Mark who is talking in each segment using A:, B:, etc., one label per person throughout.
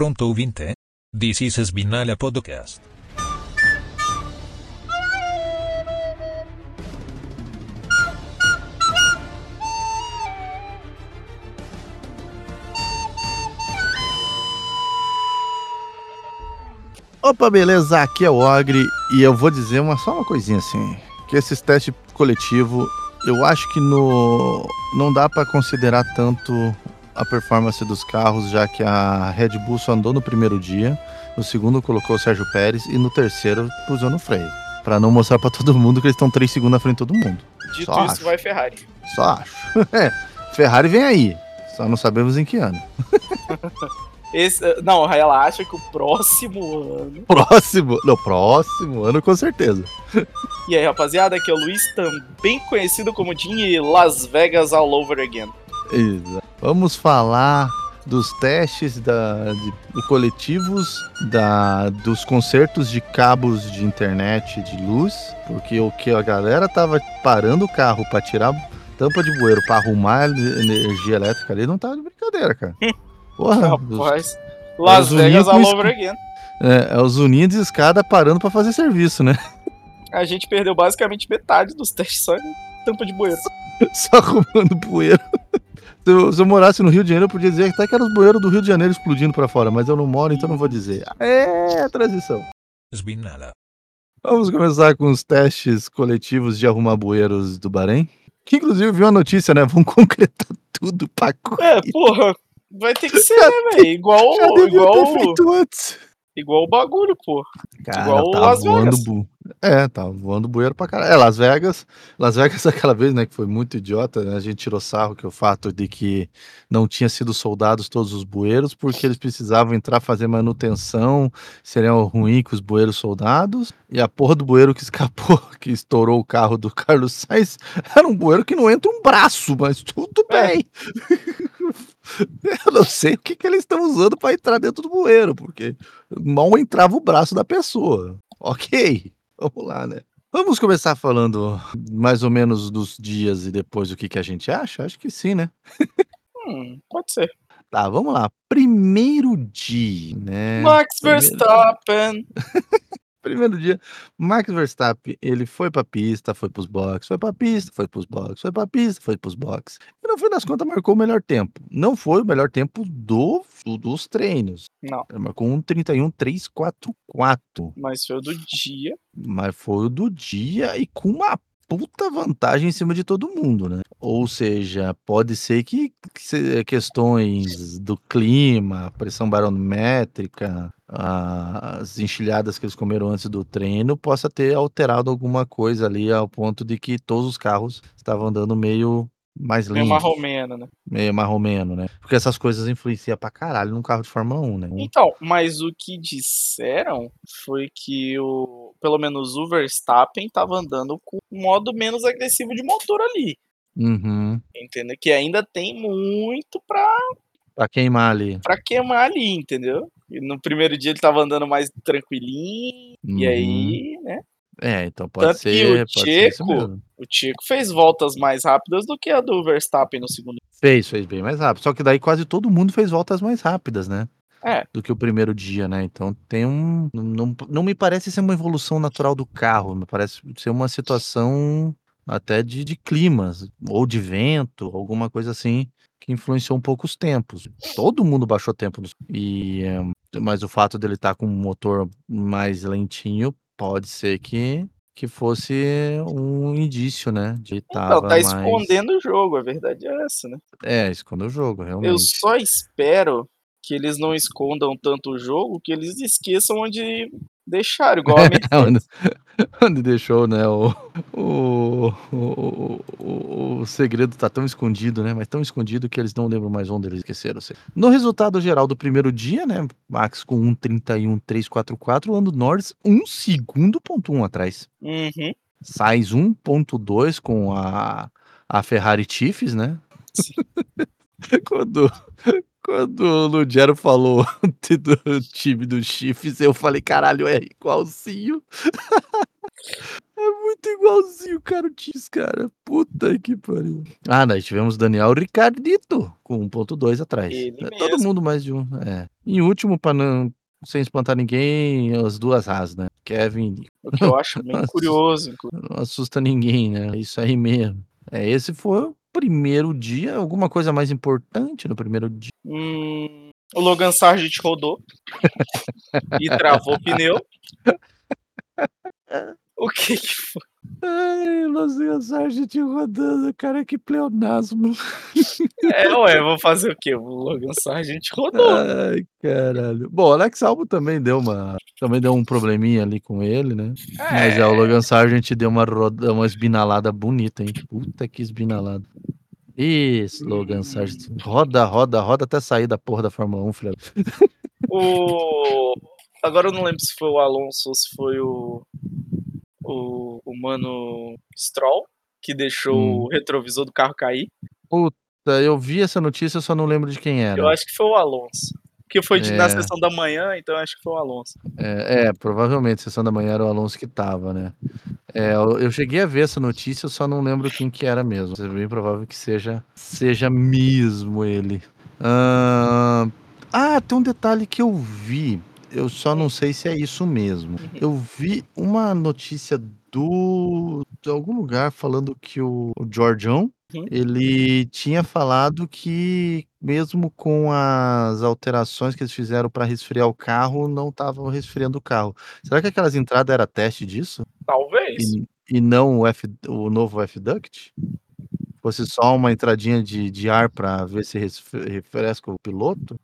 A: pronto ouvinte? This is Spinala Podcast.
B: Opa, beleza? Aqui é o Ogre e eu vou dizer uma, só uma coisinha assim, que esses testes coletivos, eu acho que no não dá pra considerar tanto a performance dos carros, já que a Red Bull só andou no primeiro dia, no segundo colocou o Sérgio Pérez e no terceiro pusou no freio, Pra não mostrar pra todo mundo que eles estão 3 segundos à frente de todo mundo.
C: Dito
B: Só
C: isso,
B: acho.
C: vai Ferrari.
B: Só acho. É, Ferrari vem aí, só não sabemos em que ano.
C: Esse, não, ela acha que o próximo ano.
B: Próximo, no próximo ano com certeza.
C: E aí, rapaziada, aqui é o Luiz, também conhecido como Jim e Las Vegas all over again.
B: Exato. Vamos falar dos testes da, de, coletivos, da, dos concertos de cabos de internet de luz, porque o que a galera tava parando o carro para tirar tampa de bueiro para arrumar energia elétrica ali não tava de brincadeira, cara. Porra, os-
C: Rapaz, Las
B: os
C: Vegas all over again.
B: é, é os unidos de escada parando para fazer serviço, né?
C: A gente perdeu basicamente metade dos testes só em tampa de bueiro.
B: Só arrumando bueiro. Se eu, se eu morasse no Rio de Janeiro, eu podia dizer até que eram os bueiros do Rio de Janeiro explodindo pra fora, mas eu não moro, então não vou dizer. É, transição. Vamos começar com os testes coletivos de arrumar bueiros do Bahrein. Que inclusive viu a notícia, né? Vão concretar tudo pra
C: É, porra, vai ter que ser, né, velho? Igual,
B: Já devia
C: igual,
B: ter feito antes.
C: Igual o bagulho, pô.
B: Cara,
C: Igual
B: tá
C: Las
B: voando
C: Vegas.
B: bu... É, tá voando bueiro pra caralho. É, Las Vegas. Las Vegas aquela vez, né, que foi muito idiota, né? A gente tirou sarro que o fato de que não tinha sido soldados todos os bueiros, porque eles precisavam entrar fazer manutenção, seria ruim com os bueiros soldados. E a porra do bueiro que escapou, que estourou o carro do Carlos Sainz, era um bueiro que não entra um braço, mas tudo
C: É.
B: Eu não sei o que, que eles estão usando para entrar dentro do bueiro, porque mal entrava o braço da pessoa. Ok, vamos lá, né? Vamos começar falando mais ou menos dos dias e depois o que, que a gente acha? Acho que sim, né?
C: Hum, pode ser.
B: Tá, vamos lá. Primeiro dia, né?
C: Max Verstappen.
B: Primeiro dia, Max Verstappen, ele foi pra pista, foi pros boxes, foi pra pista, foi pros boxes, foi pra pista, foi pros boxes. E no fim das contas marcou o melhor tempo. Não foi o melhor tempo do, do- dos treinos.
C: Não,
B: Ele marcou um 31.344.
C: mas foi o do dia.
B: Mas foi o do dia e com uma puta vantagem em cima de todo mundo, né? Ou seja, pode ser que, que se- questões do clima, pressão barométrica, as enxilhadas que eles comeram antes do treino, possa ter alterado alguma coisa ali ao ponto de que todos os carros estavam andando meio mais
C: Meio
B: lentos,
C: marromeno, né?
B: meio marromeno, né? Porque essas coisas influenciam pra caralho num carro de Fórmula 1, né?
C: Então, mas o que disseram foi que o, pelo menos o Verstappen tava andando com um modo menos agressivo de motor ali,
B: Uhum.
C: entendeu? Que ainda tem muito pra,
B: Pra queimar ali.
C: pra queimar ali, entendeu? No primeiro dia ele tava andando mais tranquilinho, e
B: Uhum.
C: aí, né?
B: É, então pode
C: Tanto
B: ser,
C: o
B: pode ser isso
C: Checo-
B: mesmo.
C: O Chico fez voltas mais rápidas do que a do Verstappen no segundo.
B: Fez, fez bem mais rápido. Só que daí quase todo mundo fez voltas mais rápidas, né?
C: É.
B: Do que o primeiro dia, né? Então tem um. Não, não me parece ser uma evolução natural do carro, me parece ser uma situação até de, de climas, ou de vento, alguma coisa assim, que influenciou um pouco os tempos. Todo mundo baixou tempo. E, eh, mas o fato dele estar com um motor mais lentinho pode ser que, que fosse um indício, né? De
C: Então,
B: tava
C: tá
B: mais...
C: escondendo o jogo, a verdade é essa, né?
B: É, esconde o jogo, realmente.
C: Eu só espero que eles não escondam tanto o jogo que eles esqueçam onde deixaram, igual a Mercedes.
B: onde, deixou, né? O, o, o, o, o segredo tá tão escondido, né? Mas tão escondido que eles não lembram mais onde eles esqueceram. segredo. No resultado geral do primeiro dia, né? Max com 1,31,344, Lando Norris um segundo ponto um atrás.
C: Uhum.
B: Sainz 1.2 com a, a Ferrari Chiefs, né? Quando, quando o Lugero falou do time do Chiefs, eu falei, caralho, é igualzinho. É muito igualzinho, cara, o Tis, cara. Puta que pariu. Ah, nós tivemos Daniel Ricardito com 1.2 atrás.
C: Ele
B: É, todo
C: mesmo.
B: mundo mais de um. É. Em último, pra não sem espantar ninguém, as duas Haas, né? Kevin
C: O que eu acho bem curioso,
B: não assusta ninguém, né? É isso aí mesmo. É, esse foi primeiro dia. Alguma coisa mais importante no primeiro dia?
C: Hum, o Logan Sargent rodou e travou o pneu. O que que foi?
B: Ai, Los Sargent rodando, cara, que pleonasmo.
C: É, ué, vou fazer o quê? O Logan Sargent rodou.
B: Ai, caralho. Bom, o Alex Albon também deu uma. Também deu um probleminha ali com ele, né? Mas é, o Logan Sargent deu uma, roda, uma esbinalada bonita, hein? Puta que esbinalada. Isso, Logan Sargent. Roda, roda, roda até sair da porra da Fórmula 1, filha.
C: O... Agora eu não lembro se foi o Alonso ou se foi o. O, o mano Stroll, que deixou
B: Hum.
C: o retrovisor do carro cair.
B: Puta, eu vi essa notícia, eu só não lembro de quem era.
C: Eu acho que foi o Alonso. Porque foi de- na
B: É.
C: sessão da manhã, então acho que foi o Alonso.
B: É, é, provavelmente, sessão da manhã era o Alonso que tava, né? É, eu, eu cheguei a ver essa notícia, eu só não lembro quem que era mesmo. É bem provável que seja, seja mesmo ele. Ah, tem um detalhe que eu vi. Eu só não sei se é isso mesmo. Eu vi uma notícia do de algum lugar falando que o, o Georgião
C: Uhum.
B: ele tinha falado que mesmo com as alterações que eles fizeram para resfriar o carro, não estavam resfriando o carro. Será que aquelas entradas era teste disso?
C: Talvez.
B: E, e não o, F, o novo F-Duct? Fosse só uma entradinha de, de ar para ver se refresca o piloto?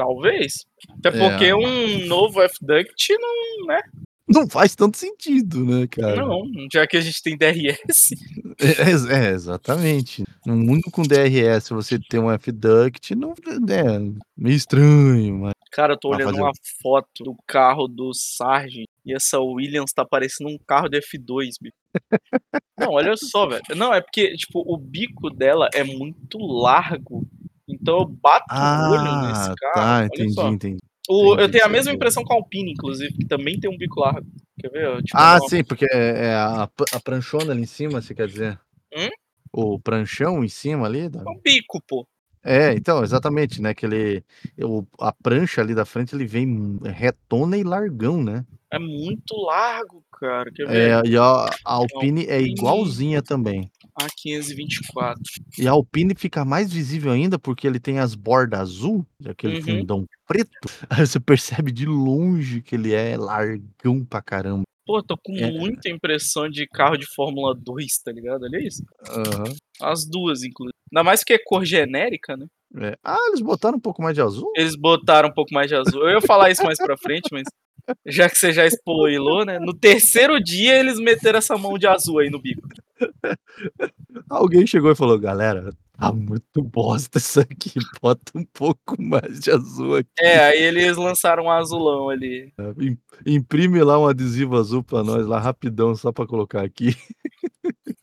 C: Talvez. Até
B: É.
C: porque um novo F-Duct não, né?
B: Não faz tanto sentido, né, cara?
C: Não, já que a gente tem DRS.
B: É, é, exatamente. No mundo com DRS, você ter um F-Duct, não é meio estranho, mas.
C: Cara, eu tô olhando
B: fazer
C: uma foto do carro do Sargent e essa Williams tá parecendo um carro de F2, bicho. Não, olha só, velho. Não, é porque, tipo, o bico dela é muito largo. Então eu bato o olho nesse
B: Ah,
C: carro.
B: tá,
C: olha
B: entendi,
C: só.
B: entendi.
C: O- eu tenho a mesma impressão com a Alpine, inclusive, que também tem um bico largo. Quer ver? Eu te
B: Ah, sim, porque é é a, a pranchona ali em cima, você quer dizer?
C: Hum?
B: O pranchão em cima ali? da-
C: É um bico, pô.
B: É, então, exatamente, né? Que ele, o- a prancha ali da frente, ele vem retona e largão, né?
C: É muito largo, cara. Quer ver?
B: É, e a, a Alpine é
C: Alpine.
B: igualzinha também.
C: A524.
B: E a Alpine fica mais visível ainda porque ele tem as bordas azul, aquele
C: Uhum.
B: fundão preto. Aí você percebe de longe que ele é largão pra caramba.
C: Pô, tô com
B: É.
C: muita impressão de carro de Fórmula 2, tá ligado? Olha isso.
B: Aham.
C: As duas, inclusive. Ainda mais que é cor genérica, né?
B: É. Ah, eles botaram um pouco mais de azul?
C: Eles botaram um pouco mais de azul. Eu ia falar isso mais pra frente, mas já que você já spoilou, né? No terceiro dia eles meteram essa mão de azul aí no bico.
B: Alguém chegou e falou, galera, tá muito bosta isso aqui, bota um pouco mais de azul aqui.
C: É, aí eles lançaram um azulão ali.
B: Im- Imprime lá um adesivo azul pra nós, lá rapidão, só pra colocar aqui.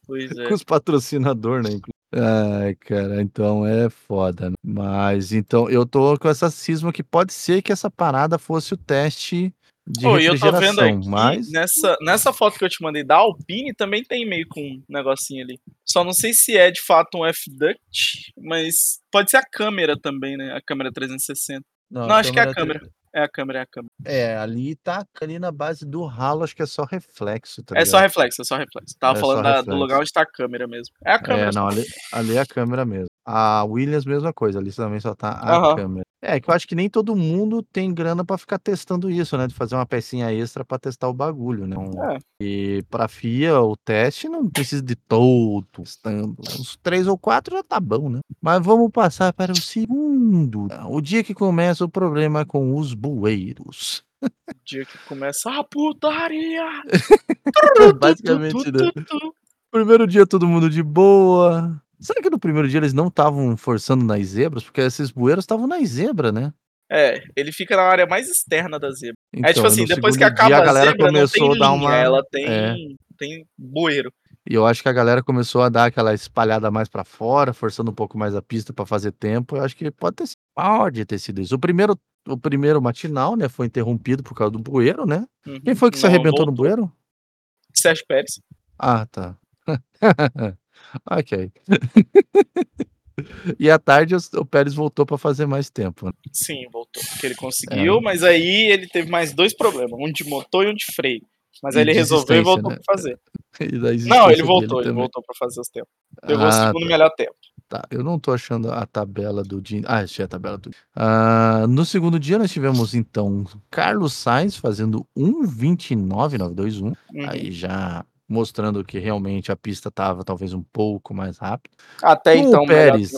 C: Pois é.
B: Com os patrocinadores, né? inclu- Ai, cara, então é foda, né? Mas então eu tô com essa cisma que pode ser que essa parada fosse o teste de
C: Pô, e eu tô vendo aqui,
B: mas
C: nessa, nessa foto que eu te mandei da Alpine, também tem meio com um negocinho ali. Só não sei se é de fato um F-Duct, mas pode ser a câmera também, né? A câmera 360. Não, acho que é a câmera. É a câmera, é a câmera.
B: É, ali tá ali na base do ralo, acho que é só reflexo, tá
C: É só reflexo, é só reflexo. Tava
B: É
C: falando da- do
B: reflexo.
C: lugar onde tá a câmera mesmo. É a câmera.
B: É, não, ali, ali é a câmera mesmo. A Williams, mesma coisa, ali também só tá a
C: Aham.
B: câmera. É, que eu acho que nem todo mundo tem grana pra ficar testando isso, né? De fazer uma pecinha extra pra testar o bagulho, né? Um-
C: É.
B: E pra FIA, o teste não precisa de todo testando. Uns três ou quatro já tá bom, né? Mas vamos passar para o segundo. O dia que começa o problema com os bueiros.
C: O dia que começa a putaria.
B: Basicamente, né?
C: Tu, tu, tu.
B: Primeiro dia todo mundo de boa. Será que no primeiro dia eles não estavam forçando nas zebras? Porque esses bueiros estavam nas zebras, né?
C: É, ele fica na área mais externa da zebra.
B: Então,
C: é tipo assim,
B: no
C: depois que acaba
B: dia,
C: a,
B: a galera
C: zebra, não
B: começou
C: tem
B: a dar
C: linha,
B: uma.
C: ela tem,
B: é.
C: tem bueiro.
B: E eu acho que a galera começou a dar aquela espalhada mais pra fora, forçando um pouco mais a pista pra fazer tempo. Eu acho que pode ter sido, pode ter sido isso. O primeiro, o primeiro matinal, né, foi interrompido por causa do bueiro, né?
C: Uhum.
B: Quem foi que se
C: Não,
B: arrebentou no
C: voltou.
B: bueiro?
C: Sérgio Pérez.
B: Ah, tá. ok. e à tarde o, o Pérez voltou para fazer mais tempo. né?
C: Sim, voltou. Que ele conseguiu, mas aí ele teve mais dois problemas, um de motor e um de freio. Mas aí ele resolveu e voltou
B: né?
C: pra fazer. Não, ele voltou, ele
B: também.
C: voltou pra fazer os tempos. Pegou o
B: Ah,
C: segundo
B: tá.
C: melhor tempo.
B: Tá, eu não tô achando a tabela do dia. Ah, achei a tabela do Ah, no segundo dia nós tivemos então Carlos Sainz fazendo 1:29.921,
C: Uhum.
B: aí já mostrando que realmente a pista tava talvez um pouco mais rápida.
C: Até
B: o
C: então,
B: Pérez-.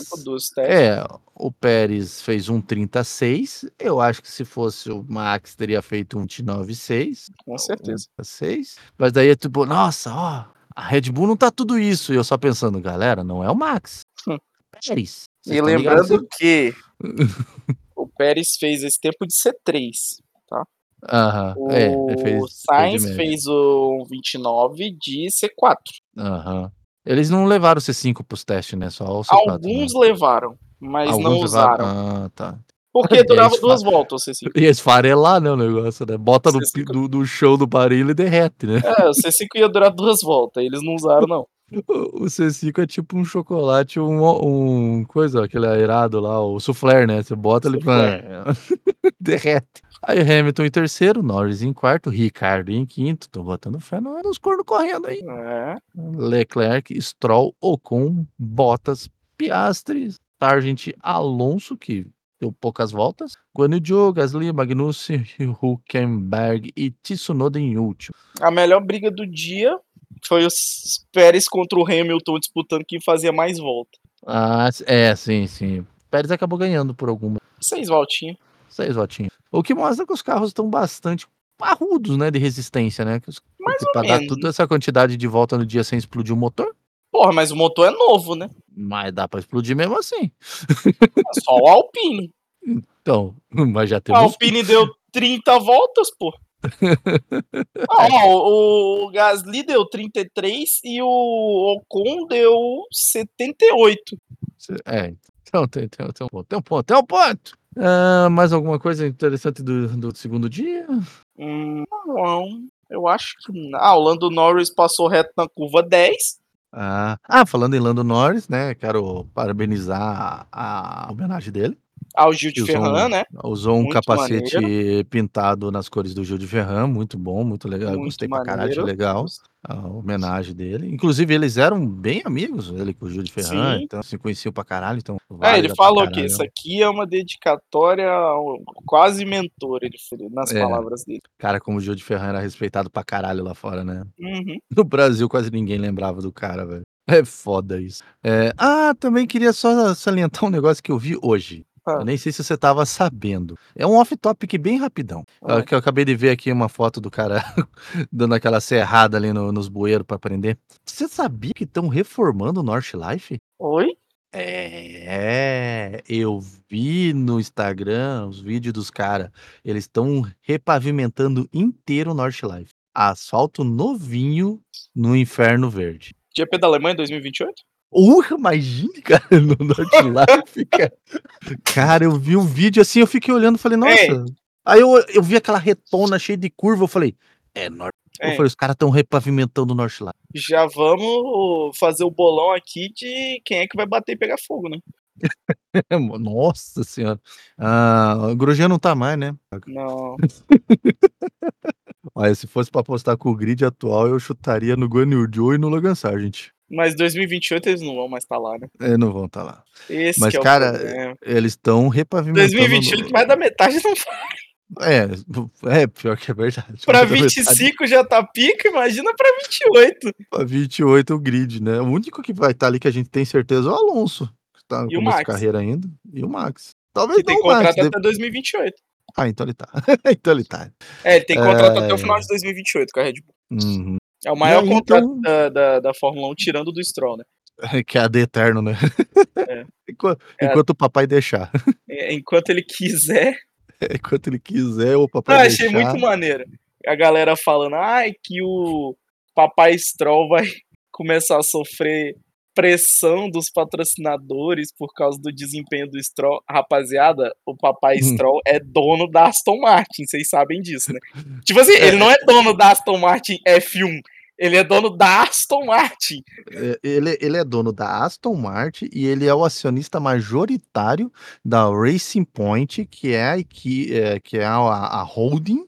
B: É, o Pérez fez 1:36. Eu acho que se fosse o Max teria feito 1:96.
C: Com certeza.
B: 6. Mas daí é tipo, nossa, ó, a Red Bull não tá tudo isso. E eu só pensando, galera, não é o Max.
C: Hum.
B: Pérez.
C: E lembrando que o Pérez fez esse tempo de C3.
B: Aham,
C: O
B: é, ele fez,
C: Sainz
B: fez
C: o 29 de C4.
B: Aham. Eles não levaram o C5 pros testes, né? Só o C4.
C: Alguns
B: né?
C: levaram, mas não
B: Alguns levaram.
C: usaram.
B: Ah, tá.
C: Porque
B: Eles
C: durava
B: fa-
C: duas voltas o C5.
B: E esfarelar, né, o negócio, né? Bota no,
C: C5.
B: pi- do, do chão do baril e derrete, né?
C: É, o C5 ia durar duas voltas, eles não usaram, não.
B: O o C5 é tipo um chocolate, um, um coisa, aquele aerado lá, o soufflé, né? Você bota ele derrete. Aí Hamilton em terceiro, Norris em quarto, Ricardo em quinto. Tô botando fé no- nos cornos correndo aí.
C: É.
B: Leclerc, Stroll, Ocon, Bottas, Piastri, Sargent, Alonso, que deu poucas voltas, Guan Yu Zhou, Gasly, Magnussen, Huckenberg e Tsunoda em último.
C: A melhor briga do dia foi os Pérez contra o Hamilton disputando quem fazia mais volta.
B: Ah, é, sim, sim. Pérez acabou ganhando por alguma.
C: Seis voltinhas.
B: Seis votinhos. O que mostra que os carros estão bastante parrudos, né, de resistência, né? Que os-
C: Mais
B: pra dar
C: menos,
B: toda essa quantidade de volta no dia sem explodir o motor,
C: Porra, mas o motor é novo, né?
B: mas dá pra explodir mesmo assim.
C: É só o Alpine.
B: Então, mas já
C: A
B: temos
C: Alpine deu 30 voltas, pô. Ó, o, o Gasly deu 33 e o Ocon deu 78.
B: É, então tem, tem, tem um ponto, tem um ponto, tem um ponto. Ah, mais alguma coisa interessante do, do segundo dia?
C: Hum, não, eu acho que não. Ah, o Lando Norris passou reto na curva 10.
B: Ah, ah, falando em Lando Norris, né? Quero parabenizar a, a homenagem dele.
C: Ao Gil de
B: Usou um-
C: Ferran, né?
B: Usou um
C: Muito
B: capacete pintado nas cores do Gil de Ferran, muito bom, muito legal.
C: Muito
B: Gostei pra caralho, achei
C: maneiro.
B: legal a homenagem dele. Inclusive, eles eram bem amigos, ele com o Gil de Ferran,
C: Sim.
B: então se conheciam pra caralho. Então,
C: É,
B: vale
C: ele
B: dar pra
C: falou que isso aqui é uma dedicatória quase mentor, ele nas
B: É.
C: palavras dele.
B: Cara, como o Gil de Ferran era respeitado pra caralho lá fora, né?
C: Uhum.
B: No Brasil, quase ninguém lembrava do cara, velho. É foda isso. É, Ah, também queria só salientar um negócio que eu vi hoje.
C: Ah.
B: Eu nem sei se você tava sabendo. É um off-topic bem rapidão.
C: Ah.
B: Que eu acabei de ver aqui uma foto do cara dando aquela serrada ali no- nos bueiros pra prender. Você sabia que estão reformando o North Life?
C: Oi?
B: É, eu vi no Instagram os vídeos dos caras. Eles estão repavimentando inteiro o North Life. Asfalto novinho no Inferno Verde.
C: GP da Alemanha 2028?
B: Uh, imagine, cara, no North Life, cara. Cara, eu vi um vídeo assim, eu fiquei olhando e falei, nossa.
C: Ei.
B: Aí eu, eu vi aquela retona cheia de curva, eu falei, é North. Eu
C: É.
B: falei, os caras estão repavimentando o North Life.
C: Já vamos fazer o bolão aqui de quem é que vai bater e pegar fogo, né?
B: Nossa senhora. Ah, o Grosjean não tá mais, né?
C: Não.
B: Olha, se fosse pra apostar com o grid atual, eu chutaria no Guan Yu Zhou e no Logan Sargent.
C: Mas 2028 eles não vão mais estar lá, né?
B: É, não vão estar lá.
C: Esse
B: Mas,
C: é
B: cara,
C: problema.
B: Eles estão repavimentando.
C: 2028, mais da metade não vai.
B: É, é, pior que é verdade. Metade
C: 25 já tá pica, imagina pra 28.
B: Pra 28 o grid, né? O único que vai estar ali que a gente tem certeza é o Alonso, que tá
C: E Max.
B: carreira ainda, e o Max. Talvez
C: Que tem
B: não o Max.
C: contrato
B: deve-
C: até 2028.
B: Ah, então ele tá. então ele tá.
C: É, ele tem contrato
B: É.
C: até o final de 2028 com a Red Bull.
B: Uhum.
C: É o maior
B: aí,
C: contrato
B: então-
C: da, da, da Fórmula 1, tirando do Stroll, né?
B: Que é a de eterno, né?
C: É.
B: Enquanto,
C: É a-
B: enquanto o papai deixar.
C: É, Enquanto ele quiser.
B: Enquanto ele quiser, o papai
C: Eu
B: deixar.
C: achei muito maneiro. A galera falando, ai, que o Papai Stroll vai começar a sofrer pressão dos patrocinadores por causa do desempenho do Stroll. Rapaziada, o Papai
B: Hum.
C: Stroll é dono da Aston Martin, vocês sabem disso, né? Tipo assim, ele não é dono da Aston Martin F1, Ele é dono da Aston Martin.
B: É, Ele, ele é dono da Aston Martin e ele é o acionista majoritário da Racing Point, que é a, equi- é, que é a, a holding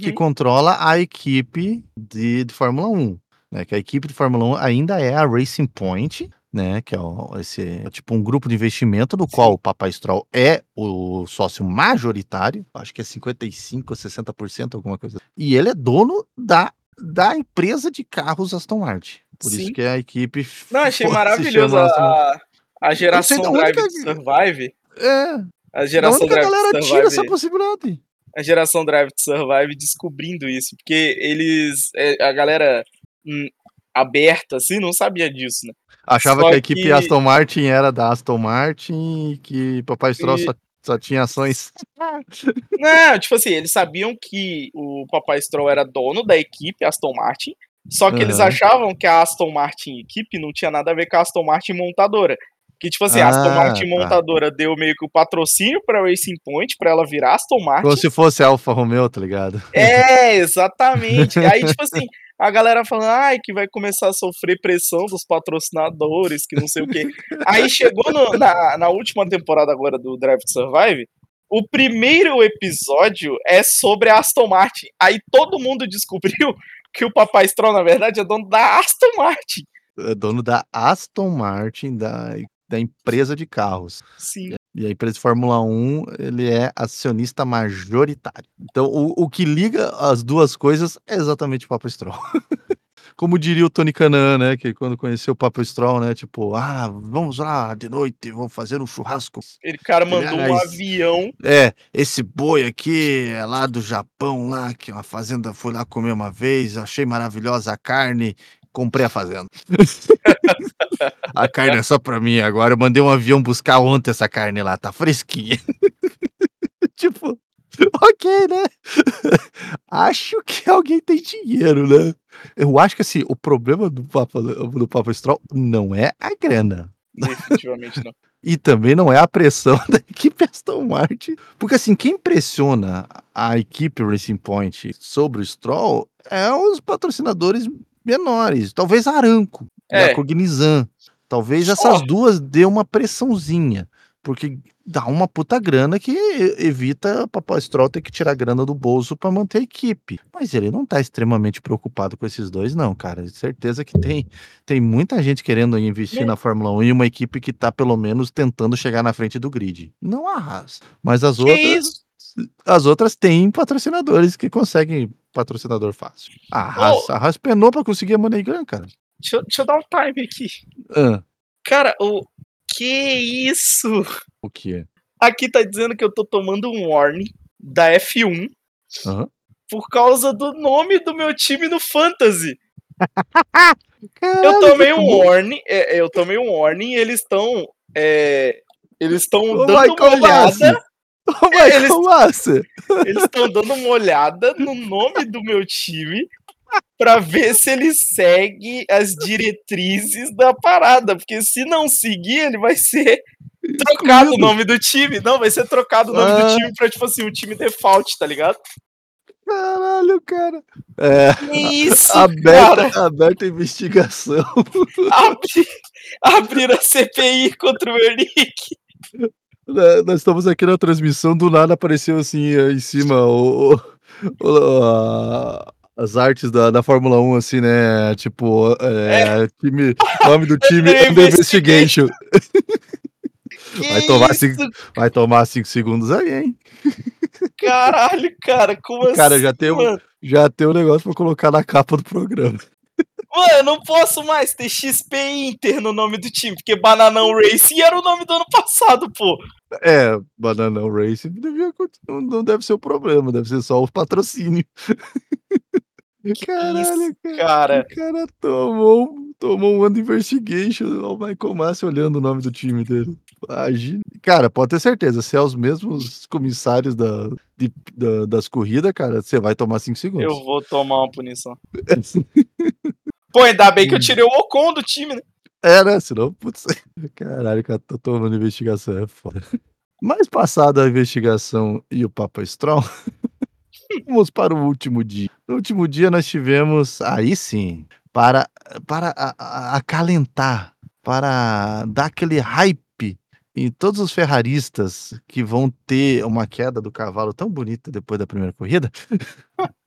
B: que
C: Uhum.
B: controla a equipe de, de Fórmula 1. Né? Que a equipe de Fórmula 1 ainda é a Racing Point, né? Que é, o- esse, é tipo um grupo de investimento do qual o Papai Stroll é o sócio majoritário, acho que é 55% ou 60%, alguma coisa. E ele é dono da, da empresa de carros Aston Martin. Por
C: Sim.
B: isso que a equipe.
C: Não, achei maravilhoso
B: Martin.
C: a, a geração Drive
B: que-
C: to Survive.
B: É,
C: A geração
B: que a
C: Drive
B: galera tira essa possibilidade?
C: A geração Drive to Survive descobrindo isso. Porque eles. é, A galera hum, aberta, assim, não sabia disso, né?
B: Achava
C: Só
B: que a equipe
C: que-
B: Aston Martin era da Aston Martin e que Papai Stroll
C: E-
B: só, só tinha ações.
C: Não, tipo assim, eles sabiam que o Papai Stroll era dono da equipe Aston Martin, só que eles
B: Aham.
C: achavam que a Aston Martin equipe não tinha nada a ver com a Aston Martin montadora. Que, tipo assim, a Aston
B: Ah,
C: Martin
B: tá.
C: montadora deu meio que o patrocínio pra Racing Point, pra ela virar Aston Martin.
B: Como se fosse Alfa Romeo, tá ligado?
C: É, exatamente. Aí, tipo assim, a galera falando, ai, que vai começar a sofrer pressão dos patrocinadores, que não sei o quê. Aí chegou no- na, na última temporada agora do Drive to Survive, o primeiro episódio é sobre a Aston Martin. Aí todo mundo descobriu que o Papai Stroll, na verdade, é dono da Aston Martin.
B: É dono da Aston Martin, da, da empresa de carros.
C: Sim.
B: E a empresa de Fórmula 1, ele é acionista majoritário. Então, o, o que liga as duas coisas é exatamente o Papo Stroll. Como diria o Tony Canan, né? Que quando conheceu o Papo Stroll, né? Tipo, ah, vamos lá de noite, vamos fazer um churrasco.
C: Ele, cara, mandou um
B: Aliás,
C: avião.
B: É, esse boi aqui é lá do Japão, lá, que uma fazenda fui lá comer uma vez, achei maravilhosa a carne, comprei a fazenda. a carne é só pra mim agora. Eu mandei um avião buscar ontem essa carne lá, tá fresquinha. tipo, ok, né? acho que alguém tem dinheiro, né? Eu acho que assim, o problema do Papa, do Papa Stroll não é a grana.
C: Definitivamente não.
B: E também não é a pressão da equipe Aston Martin. Porque assim, quem pressiona a equipe Racing Point sobre o Stroll é os patrocinadores menores. Talvez Aranco e
C: É.
B: a Cognizant. Talvez essas duas dê uma pressãozinha. Porque dá uma puta grana que evita o Papai Stroll ter que tirar grana do bolso para manter a equipe. Mas ele não tá extremamente preocupado com esses dois, não, cara. Certeza que tem, tem muita gente querendo investir
C: Me-
B: na Fórmula 1 e uma equipe que tá pelo menos tentando chegar na frente do grid. Não a Haas. Mas as
C: Que
B: outras,
C: isso?
B: As outras têm patrocinadores que conseguem patrocinador fácil. A Haas,
C: Oh.
B: a Haas penou para conseguir a MoneyGram, cara.
C: Deixa, eu- deixa eu dar um time aqui.
B: Ah,
C: Cara, o. Que isso?
B: o que é?
C: Aqui tá dizendo que eu tô tomando um warning da F1
B: Aham.
C: por causa do nome do meu time no Fantasy. Eu
B: Caralho,
C: tomei
B: que
C: um warning, é, eu tomei um warning e eles estão. é, eles estão dando uma olhada.
B: Ô, Michael
C: Eles- estão dando uma olhada no nome do meu time pra ver se ele segue as diretrizes da parada. Porque se não seguir, ele vai ser trocado o nome do time. Não, vai ser trocado o nome
B: Ah.
C: do time pra, tipo assim, o time default, tá ligado?
B: Caralho, cara. É,
C: Que isso,
B: aberta,
C: cara?
B: aberta a investigação.
C: Abri, abrir a CPI contra o meu nick.
B: Né, Nós estamos aqui na transmissão, do nada apareceu assim aí em cima o, o- o- a- as artes da, da Fórmula 1, assim, né? Tipo, é, time, nome do time
C: Under
B: Investigation. Vai tomar cinco- Vai tomar 5 segundos aí, hein?
C: caralho, cara. Como
B: Cara,
C: assim,
B: já tem, um,
C: mano?
B: já tem um negócio pra colocar na capa do programa.
C: Mano, eu não posso mais ter XP Inter no nome do time, porque Bananão Racing era o nome do ano passado, pô.
B: É, Banana Racing devia, não, não deve ser o problema, deve ser só o patrocínio. Caralho,
C: Isso,
B: cara.
C: cara.
B: O cara tomou, um- tomou um Under Investigation. O Michael Massi olhando o nome do time dele. Imagina. Cara, pode ter certeza, se é os mesmos comissários da, de- da- das corridas, cara, você vai tomar 5 segundos.
C: Eu vou tomar uma punição. Pô, ainda bem que eu tirei o Ocon do time, né?
B: É, né? Senão, putz. Caralho, cara, tô tomando investigação, é foda. Mas passada a investigação e o Papa Stroll, vamos para o último dia. No último dia nós tivemos, aí sim, para, para acalentar, para dar aquele hype em todos os ferraristas que vão ter uma queda do cavalo tão bonita depois da primeira corrida.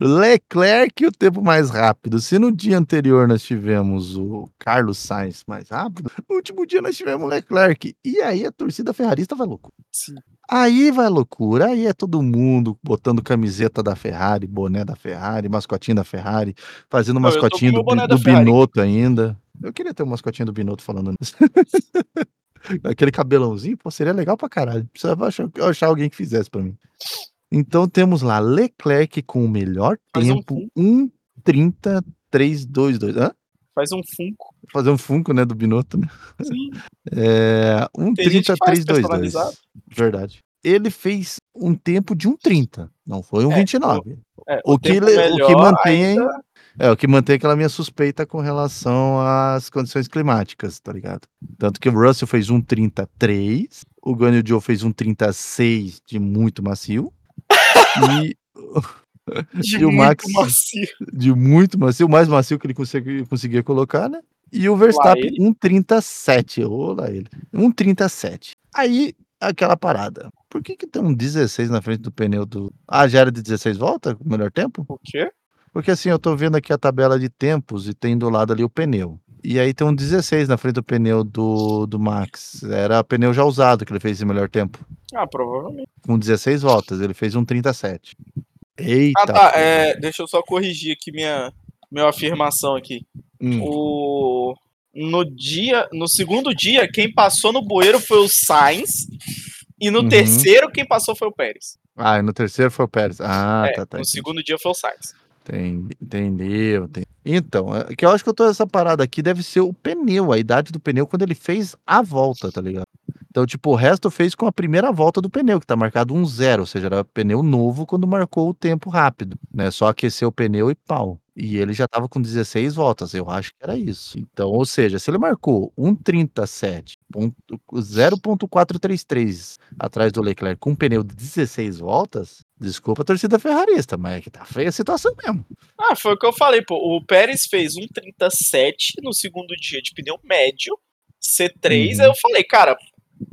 B: Leclerc o tempo mais rápido. Se no dia anterior nós tivemos o Carlos Sainz mais rápido, no último dia nós tivemos o Leclerc. E aí a torcida ferrarista vai louco.
C: Sim.
B: Aí vai loucura, aí é todo mundo botando camiseta da Ferrari, boné da Ferrari, mascotinho da Ferrari, fazendo
C: Não,
B: mascotinho do, do. Binotto ainda. Eu queria ter um mascotinho do Binotto falando nisso. Aquele cabelãozinho, pô, seria legal pra caralho. Precisava achar, achar alguém que fizesse pra mim. Então temos lá Leclerc com o melhor
C: Faz um
B: tempo, 1:30.322. Hã?
C: Faz um funko.
B: Fazer um funko, né, do Binotto, né?
C: Sim.
B: É,
C: Tem gente que faz
B: 1:30.322.
C: personalizado.
B: Verdade. Ele fez um tempo de 1:30, não foi um
C: É,
B: 29.
C: É,
B: O que,
C: tempo
B: le- o que mantém
C: ainda-
B: é o que mantém aquela minha suspeita com relação às condições climáticas, tá ligado? Tanto que o Russell fez um 33, o Guanyu Joe fez um 36 de muito macio e
C: de
B: e o
C: muito
B: Max-
C: macio.
B: de muito macio, o mais macio que ele consegui- conseguia colocar, né? E o Verstappen
C: ele.
B: 1,37. Olá ele. 1,37. Aí, aquela parada. Por que que tem um 16 na frente do pneu do... Ah, já era de 16 voltas? O melhor tempo?
C: O quê?
B: Porque assim, eu tô vendo aqui a tabela de tempos e tem do lado ali o pneu. E aí tem um 16 na frente do pneu do, do Max. Era pneu já usado que ele fez esse melhor tempo.
C: Ah, provavelmente.
B: Com 16 voltas, ele fez um 37. Eita.
C: Ah, tá. É, deixa eu só corrigir aqui minha, minha afirmação aqui.
B: Hum.
C: O no dia, no segundo dia, quem passou no bueiro foi o Sainz e no
B: Uhum.
C: terceiro quem passou foi o Pérez.
B: Ah, e no terceiro foi o Pérez. Ah,
C: É,
B: tá, tá.
C: no
B: entendi.
C: segundo dia foi o Sainz.
B: Entendi, entendeu. Então, é que eu acho que eu tô essa parada aqui deve ser o pneu, a idade do pneu quando ele fez a volta, tá ligado? Então, tipo, o resto fez com a primeira volta do pneu, que tá marcado um zero, ou seja, era pneu novo quando marcou o tempo rápido, né? Só aquecer o pneu e pau. E ele já tava com 16 voltas, eu acho que era isso. Então, ou seja, se ele marcou 1,37, ponto- 0,433 atrás do Leclerc com um pneu de 16 voltas, desculpa a torcida ferrarista, mas é que tá feia a situação mesmo.
C: Ah, foi o que eu falei, pô. O Pérez fez um 37 no segundo dia de pneu médio, C3.
B: Uhum.
C: Aí eu falei, cara,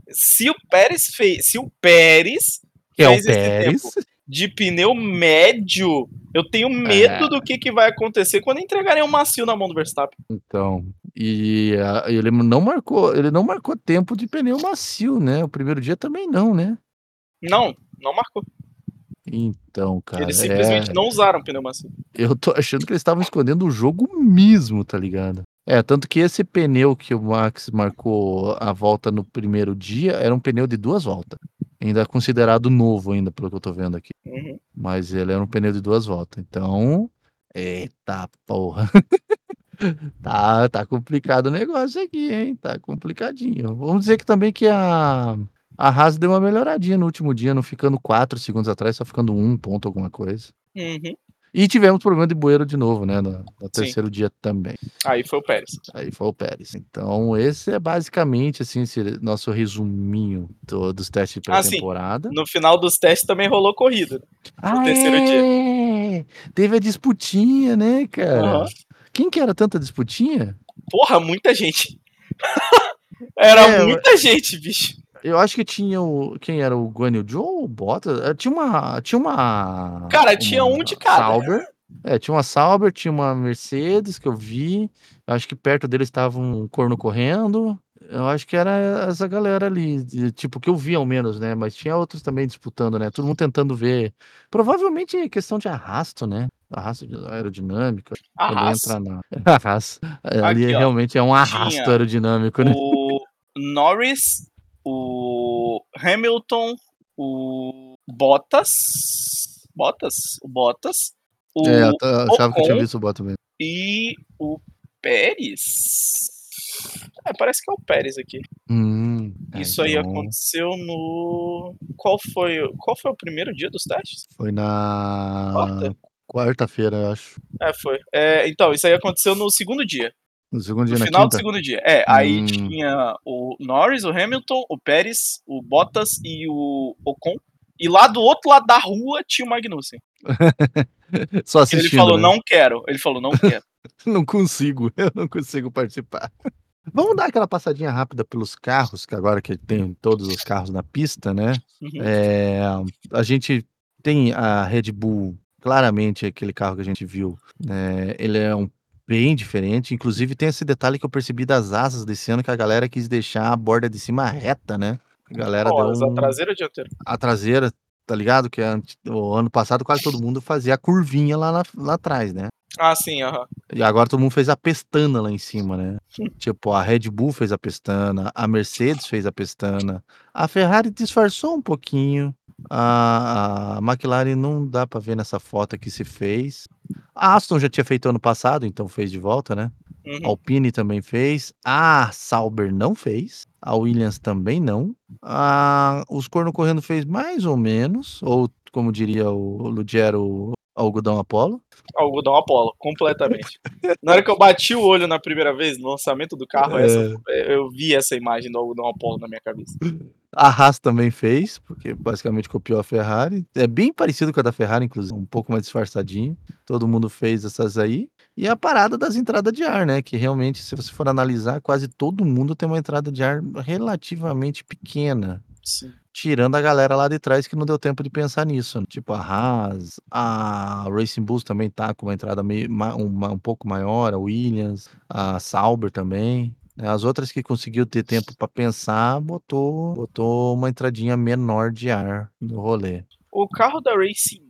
C: se o Pérez fez, se o Pérez
B: Que é o
C: fez esse
B: Pérez.
C: tempo de pneu médio, eu tenho medo
B: É.
C: do que, que vai acontecer quando entregarem um macio na mão do Verstappen.
B: Então, e ah, ele não marcou, ele não marcou tempo de pneu macio, né? O primeiro dia também não, né?
C: Não, não marcou.
B: Então, cara,
C: Eles simplesmente
B: é,
C: não usaram pneu macio.
B: eu tô achando que eles estavam escondendo o jogo mesmo, tá ligado? É, tanto que esse pneu que o Max marcou a volta no primeiro dia era um pneu de duas voltas. Ainda considerado novo ainda, pelo que eu tô vendo aqui.
C: Uhum.
B: Mas ele era um pneu de duas voltas. Então, eita porra. tá, tá complicado o negócio aqui, hein? Tá complicadinho. Vamos dizer que também que a, a Haas deu uma melhoradinha no último dia, não ficando 4 segundos atrás, só ficando um ponto alguma coisa.
C: Uhum.
B: E tivemos problema de bueiro de novo, né? No, no terceiro dia também.
C: Aí foi o Pérez.
B: Aí foi o Pérez. Então, esse é basicamente assim, nosso resuminho do- dos testes de
C: Ah, sim.
B: pré-temporada.
C: No final dos testes também rolou corrida.
B: Ah,
C: terceiro dia.
B: é! Teve a disputinha, né, cara?
C: Aham.
B: Quem que era tanta disputinha?
C: Porra, muita gente. Era
B: É,
C: muita gente, bicho.
B: Eu acho que tinha o. Quem era o Guan Yu Zhou ou o Bottas? Eh, Tinha uma. Tinha uma.
C: Cara, tinha
B: uma
C: um de cada.
B: Sauber. É, tinha uma Sauber, tinha uma Mercedes que eu vi. Eu acho que perto deles estava um corno correndo. Eu acho que era essa galera ali, de- tipo, que eu vi ao menos, né? Mas tinha outros também disputando, né? Todo mundo tentando ver. Provavelmente é questão de arrasto, né? Arrasto
C: Arrasta.
B: entra na. Arrasto. É, Ali
C: Aqui,
B: realmente é um arrasto
C: Tinha
B: aerodinâmico, né?
C: O Norris, o Hamilton, o Bottas. Bottas? O Bottas. O,
B: É, eu achava que eu tinha visto o Bottas mesmo.
C: E o Pérez. É, parece que é o Pérez aqui.
B: Hum, é,
C: Isso aí
B: então
C: aconteceu no. Qual foi, o- qual foi o primeiro dia dos testes?
B: Foi na
C: Quarta?
B: quarta-feira, eu acho.
C: É, foi. É, então, isso aí aconteceu no segundo dia.
B: No segundo
C: No
B: dia, na
C: final do segundo dia. É, aí
B: Hum.
C: tinha o Norris, o Hamilton, o Pérez, o Bottas e o Ocon. E lá do outro lado da rua tinha o Magnussen.
B: Só
C: Ele
B: assistindo,
C: falou,
B: né?
C: não quero. Ele falou, não quero.
B: Não consigo, eu não consigo participar. Vamos dar aquela passadinha rápida pelos carros, que agora que tem todos os carros na pista, né?
C: Uhum.
B: É, a gente tem a Red Bull, claramente aquele carro que a gente viu, né? Ele é um bem diferente. Inclusive tem esse detalhe que eu percebi das asas desse ano que a galera quis deixar a borda de cima reta, né? A galera
C: Qual,
B: deu
C: a
B: um...
C: traseira ou dianteira?
B: a traseira, tá ligado? Que ante- o ano passado quase todo mundo fazia a curvinha lá, na- lá atrás, né?
C: Ah, sim, aham.
B: E agora todo mundo fez a pestana lá em cima, né? tipo, a Red Bull fez a pestana, a Mercedes fez a pestana, a Ferrari disfarçou um pouquinho, a, a McLaren não dá pra ver nessa foto que se fez. A Aston já tinha feito ano passado, então fez de volta, né? A
C: Uhum.
B: Alpine também fez. A Sauber não fez. A Williams também não. A, os Corno Correndo fez mais ou menos. Ou, como diria o Lugero, algodão Apolo.
C: Algodão Apolo, completamente. Na hora que eu bati o olho na primeira vez, no lançamento do carro,
B: É.
C: essa- eu vi essa imagem do algodão Apolo na minha cabeça.
B: A Haas também fez, porque basicamente copiou a Ferrari. É bem parecido com a da Ferrari, inclusive, um pouco mais disfarçadinho. Todo mundo fez essas aí. E a parada das entradas de ar, né? Que realmente, se você for analisar, quase todo mundo tem uma entrada de ar relativamente pequena.
C: Sim.
B: Tirando a galera lá de trás que não deu tempo de pensar nisso. né? Tipo a Haas, a Racing Bulls também tá com uma entrada meio, ma- uma- um pouco maior, a Williams, a Sauber também. Né? As outras que conseguiu ter tempo para pensar, botou, botou uma entradinha menor de ar no rolê.
C: O carro da Racing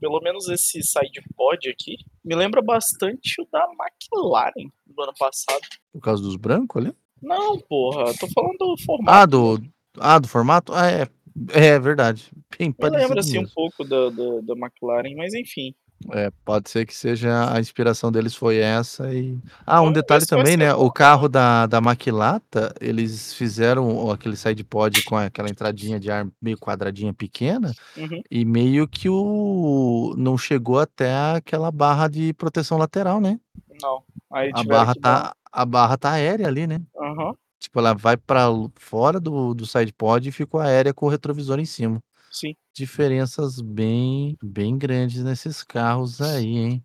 C: pelo menos esse side pod aqui, me lembra bastante o da McLaren do ano passado.
B: Por causa dos brancos ali?
C: Não, porra, tô falando do formato.
B: Ah, do, ah, do formato? Ah, é. É verdade. Bem
C: Me lembra assim um
B: mesmo.
C: pouco da, da, da McLaren, mas enfim.
B: É, pode ser que seja a inspiração deles foi essa e ah, um
C: Vamos ver
B: detalhe
C: se vai
B: também,
C: ser
B: né? O carro da, da Maquilata, eles fizeram aquele side pod com aquela entradinha de ar meio quadradinha pequena
C: Uhum.
B: e meio que o não chegou até aquela barra de proteção lateral, né?
C: Não. Aí
B: A
C: tiveram
B: barra
C: que dar-
B: tá a barra tá aérea ali, né?
C: Aham,
B: Tipo, ela vai para fora do, do side pod e ficou aérea com o retrovisor em cima.
C: Sim.
B: Diferenças bem bem grandes nesses carros aí, hein?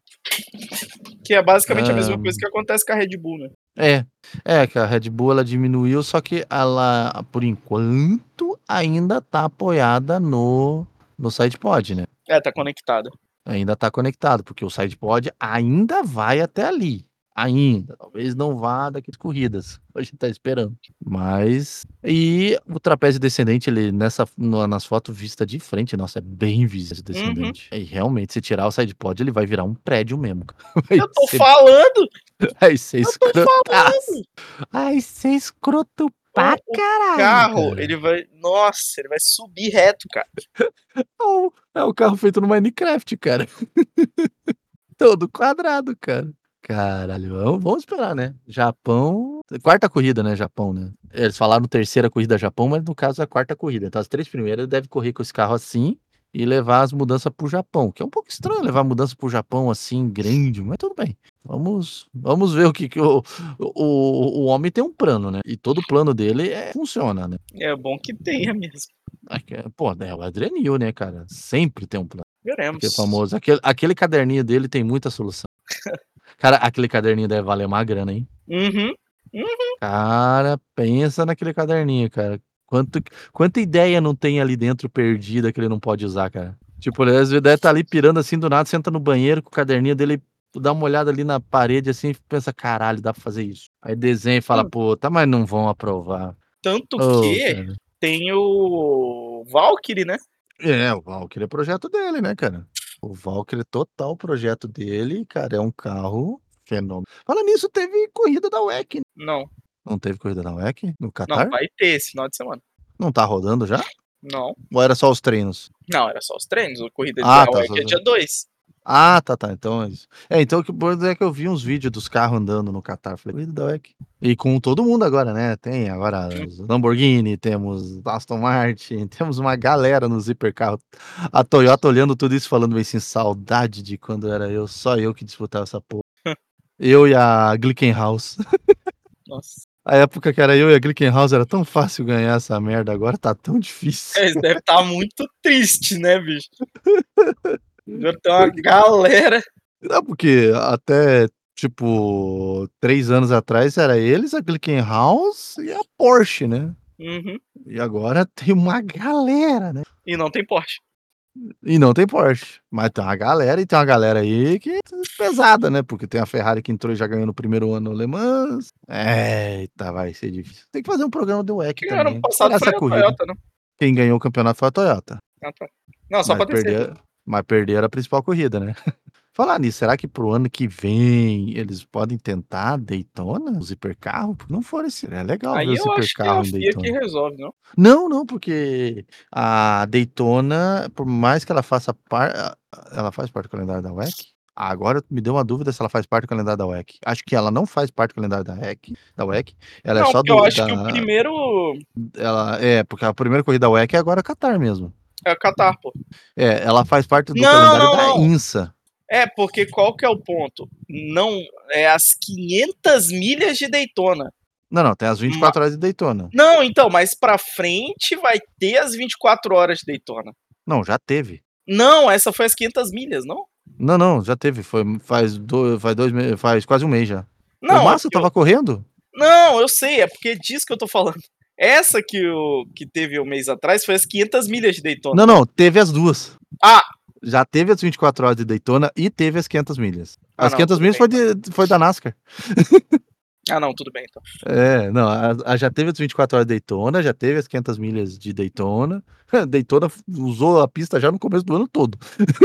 C: Que é basicamente a mesma
B: Ah.
C: coisa que acontece com a Red Bull, né?
B: É, é que a Red Bull ela diminuiu, só que ela, por enquanto, ainda tá apoiada no, no SidePod, né?
C: É, tá conectada.
B: Ainda tá conectado, porque o SidePod ainda vai até ali. Ainda. Talvez não vá daqui de corridas. A gente tá esperando. Mas. E o trapézio descendente, ele nessa, nas fotos vista de frente, nossa, é bem visível esse
C: Uhum.
B: descendente. E realmente, se tirar o SidePod, ele vai virar um prédio mesmo. Vai
C: Eu tô
B: ser,
C: falando!
B: vai ser
C: Eu tô
B: escrotaço. Ai, ser escroto pra
C: O- o
B: caralho.
C: carro,
B: cara.
C: ele vai. Nossa, ele vai subir reto, cara.
B: É o carro feito no Minecraft, cara. Todo quadrado, cara. Caralho, vamos, vamos esperar, né? Japão. Quarta corrida, né? Japão, né? Eles falaram terceira corrida Japão, mas no caso é a quarta corrida. Então as três primeiras devem correr com esse carro assim e levar as mudanças pro Japão. Que é um pouco estranho levar mudança pro Japão assim, grande, mas tudo bem. Vamos, vamos ver o que, que o, o, o homem tem um plano, né? E todo plano dele é, funciona, né?
C: É bom que tenha mesmo.
B: Aqui, Pô, é o Adrenil, né, cara? Sempre tem um plano.
C: Veremos.
B: Que é famoso. Aquele, aquele caderninho dele tem muita solução. Cara, aquele caderninho deve valer uma grana, hein?
C: Uhum.
B: Cara, pensa naquele caderninho, cara. Quanto, quanta ideia não tem ali dentro perdida que ele não pode usar, cara? Tipo, ele às vezes deve estar ali pirando assim do nada, senta no banheiro com o caderninho dele, dá uma olhada ali na parede assim e pensa, caralho, dá pra fazer isso. Aí desenha e fala,
C: Hum.
B: puta, mas não vão aprovar.
C: Tanto
B: Ô,
C: que
B: cara.
C: tem o Valkyrie, né?
B: É, o Valkyrie é projeto dele, né, cara? O Valkyrie total projeto dele, cara, é um carro fenômeno. Fala nisso, teve corrida da WEC.
C: Não.
B: Não teve corrida da WEC? No
C: Não,
B: Qatar?
C: vai ter esse final de semana.
B: Não tá rodando já?
C: Não.
B: Ou era só os treinos?
C: Não, era só os treinos. A corrida
B: Ah,
C: de
B: tá, só-
C: é dia 2.
B: Ah, tá, tá. Então é isso. É, então que bom é que eu vi uns vídeos dos carros andando no Qatar. Falei. E com todo mundo agora, né? Tem agora Lamborghini, temos Aston Martin, temos uma galera nos hipercarros. A Toyota olhando tudo isso, falando bem assim, saudade de quando era eu, só eu que disputava essa porra. Eu e a Glickenhaus.
C: Nossa.
B: A época que era eu e a Glickenhaus era tão fácil ganhar essa merda, agora tá tão difícil.
C: Eles devem estar muito tristes, né, bicho? Ter uma galera.
B: Não, porque até Tipo, três anos atrás era eles, a Glickenhaus e a Porsche, né?
C: Uhum.
B: E agora tem uma galera, né?
C: E não tem Porsche.
B: E não tem Porsche. Mas tem uma galera, e tem uma galera aí que é pesada, né? Porque tem a Ferrari que entrou e já ganhou no primeiro ano no Le Mans. Eita, vai ser difícil. Tem que fazer um programa do WEC também.
C: ano passado
B: Essa
C: foi a
B: corrida.
C: Toyota, né?
B: Quem ganhou o campeonato foi a Toyota.
C: Ah, tá. Não, só
B: mas,
C: pra ter
B: perder, mas perderam a principal corrida, né? Falar nisso, será que pro ano que vem eles podem tentar Daytona, os hipercarros? Porque não for esse. É legal
C: Aí
B: ver os
C: eu acho que é a
B: hipercarros
C: FIA que resolve, não?
B: Não, não, porque a Daytona, por mais que ela faça parte. Ela faz parte do calendário da WEC? Agora me deu uma dúvida se ela faz parte do calendário da WEC. Acho que ela não faz parte do calendário da WEC. Da WEC. Ela
C: não,
B: é só do.
C: eu acho
B: da,
C: que o primeiro
B: ela, é, porque a primeira corrida da WEC é agora Qatar mesmo.
C: É o Qatar, pô.
B: É, ela faz parte do
C: Não,
B: calendário
C: não,
B: da
C: não.
B: INSA.
C: É, porque qual que é o ponto? Não, é as 500 milhas de Daytona.
B: Não, não, tem as 24 horas de Daytona.
C: Não, então, mas pra frente vai ter as 24 horas de Daytona.
B: Não, já teve.
C: Não, essa foi as 500 milhas, não?
B: Não, não, já teve. Foi, faz, do, faz, dois, faz quase um mês já.
C: Não,
B: o Massa
C: eu-
B: tava correndo?
C: não, eu sei, é porque é disso que eu tô falando. Essa que, o, que teve um mês atrás foi as 500 milhas de Daytona.
B: Não, não, teve as duas.
C: Ah!
B: Já teve as 24 horas de Daytona e teve as 500 milhas.
C: Ah,
B: As
C: não,
B: 500
C: tudo
B: milhas foi, de, foi da NASCAR.
C: Ah, não, tudo bem, então.
B: É, não, a, a- já teve as 24 horas de Daytona, já teve as 500 milhas de Daytona. Daytona usou a pista já no começo do ano todo.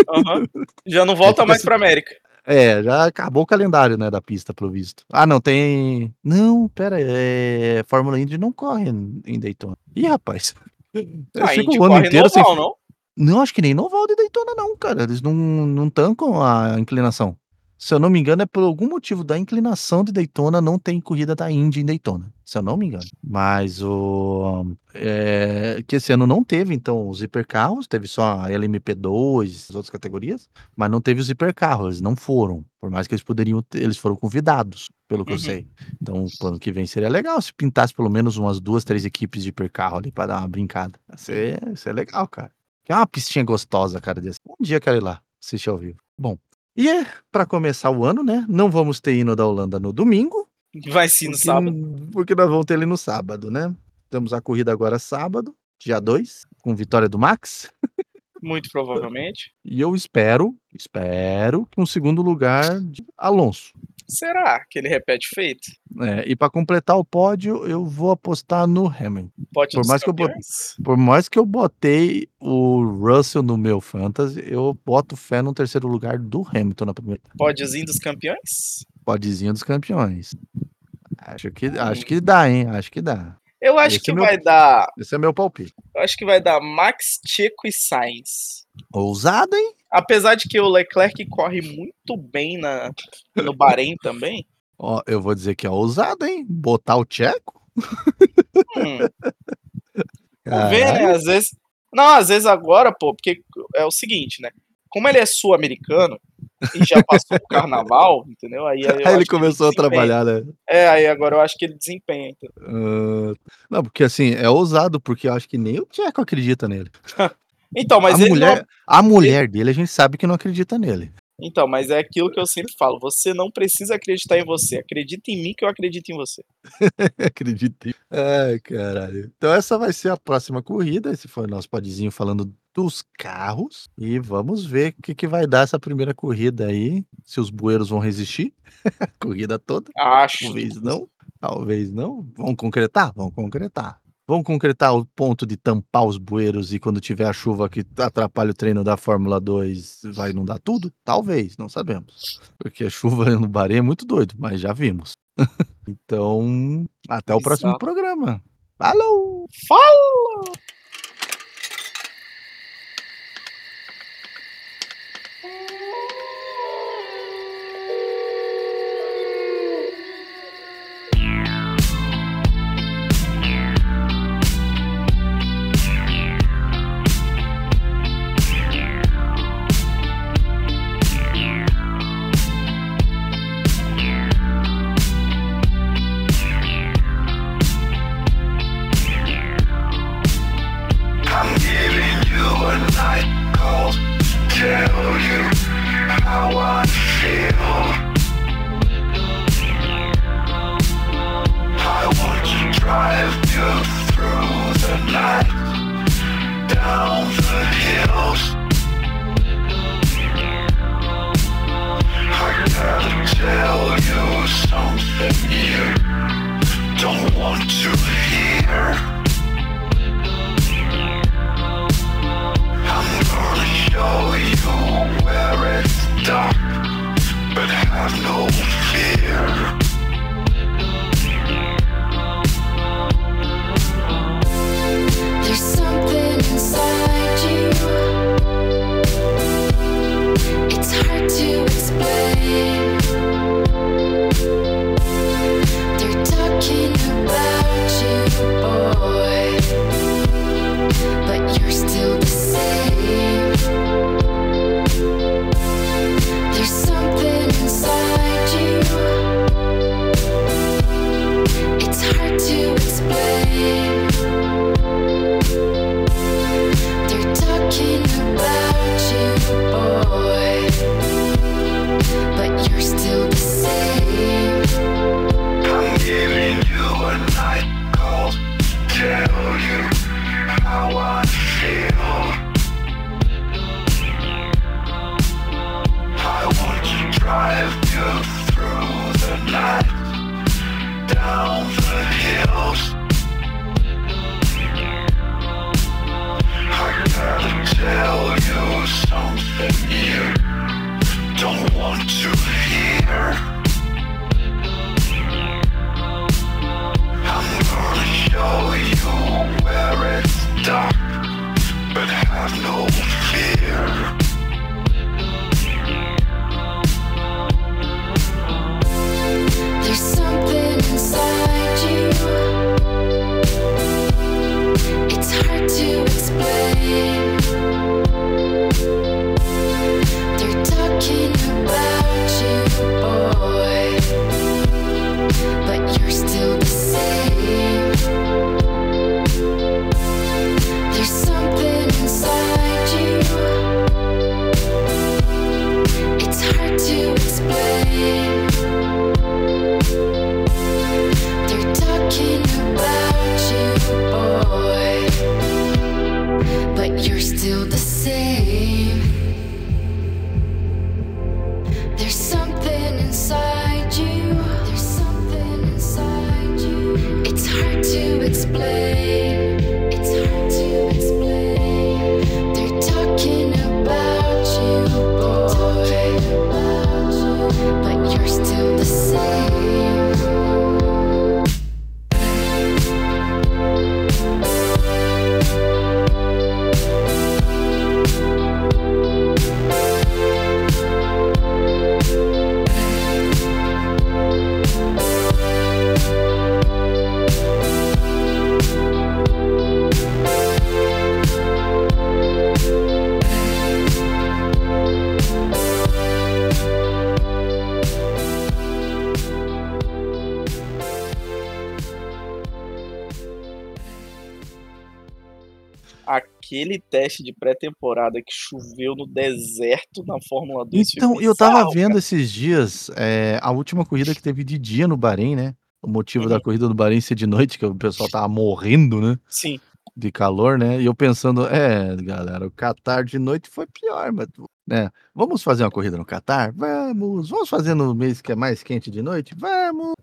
C: Aham. Já não volta
B: fica
C: mais
B: assim-
C: pra América.
B: É, já acabou o calendário, né, da pista, pelo visto. Ah, não, tem... Não, pera, é... Fórmula Indy não corre em Daytona. Ih, rapaz.
C: A
B: Fica o ano inteiro sem...
C: normal, não?
B: Não, acho que nem no oval de Daytona não, cara. Eles não, não tancam a inclinação. Se eu não me engano, é por algum motivo da inclinação de Daytona não tem corrida da Indy em Daytona. Se eu não me engano. Mas o. É, que esse ano não teve, então, os hipercarros, teve só a LMP2, as outras categorias, mas não teve os hipercarros, eles não foram. Por mais que eles poderiam ter, eles foram convidados, pelo que eu
C: Uhum.
B: sei. Então, o ano que vem seria legal se pintasse pelo menos umas duas, três equipes de hipercarro ali pra dar uma brincada. Ia ser legal, cara. Que é uma pistinha gostosa, cara, desse. Um dia eu quero ir lá, assistir ao vivo. Bom, e é, pra começar o ano, né? Não vamos ter hino da Holanda no domingo.
C: Vai sim no
B: porque,
C: sábado.
B: Porque nós vamos ter ele no sábado, né? Temos a corrida agora sábado, dia 2, com vitória do Max.
C: Muito provavelmente.
B: E eu espero, espero que um segundo lugar de Alonso.
C: Será que ele repete feito?
B: É, e para completar o pódio, eu vou apostar no Hamilton.
C: Pode
B: Por mais que eu Por mais que eu botei o Russell no meu fantasy, eu boto fé no terceiro lugar do Hamilton na primeira
C: Pódiozinho dos campeões?
B: podzinho dos campeões. Acho que, acho que dá, hein? Acho que dá.
C: Eu acho
B: Esse
C: que
B: é meu-
C: vai dar.
B: Esse é meu palpite.
C: Eu acho que vai dar Max, Checo e Sainz.
B: Ousado, hein?
C: Apesar de que o Leclerc corre muito bem na, no Bahrein também.
B: Ó, eu vou dizer que é ousado, hein? Botar o Tcheco?
C: Hum, ver, né? Às vezes. Não, às vezes agora, pô, porque é o seguinte, né? Como ele é sul-americano e já passou o carnaval, entendeu? Aí, aí
B: Aí ele começou a
C: desempenha.
B: trabalhar, né?
C: É, aí agora eu acho que ele desempenha.
B: Ah, não, porque assim, é ousado, porque eu acho que nem o Tcheco acredita nele.
C: Então, mas
B: a,
C: ele
B: mulher,
C: não.
B: a mulher dele, a gente sabe que não acredita nele.
C: Então, mas é aquilo que eu sempre falo. Você não precisa acreditar em você. Acredita em mim que eu acredito em você.
B: Acreditei. Ai, caralho. Então essa vai ser a próxima corrida. Esse foi o nosso podzinho falando dos carros. E vamos ver o que, que vai dar essa primeira corrida aí. Se os bueiros vão resistir. a corrida toda.
C: Acho.
B: Talvez não. Talvez não. Vão concretar? Vão concretar. Vão concretar o ponto de tampar os bueiros e quando tiver a chuva que atrapalha o treino da Fórmula 2 vai inundar tudo? Talvez, não sabemos. Porque a chuva no Bahrein é muito doido, mas já vimos. então, até o próximo programa. Falou!
C: Fala! Aquele teste de pré-temporada que choveu no deserto na Fórmula 2 foi
B: Então, eu tava
C: bizarro,
B: vendo
C: cara.
B: esses dias, eh, a última corrida que teve de dia no Bahrein, né, o motivo da
C: Uhum.
B: corrida do Bahrein ser de noite, que o pessoal estava morrendo, né,
C: Sim.
B: de calor, né, e eu pensando: "É, galera, o Qatar de noite foi pior, mas, né, vamos fazer uma corrida no Qatar? Vamos. Vamos fazer no mês que é mais quente de noite? Vamos".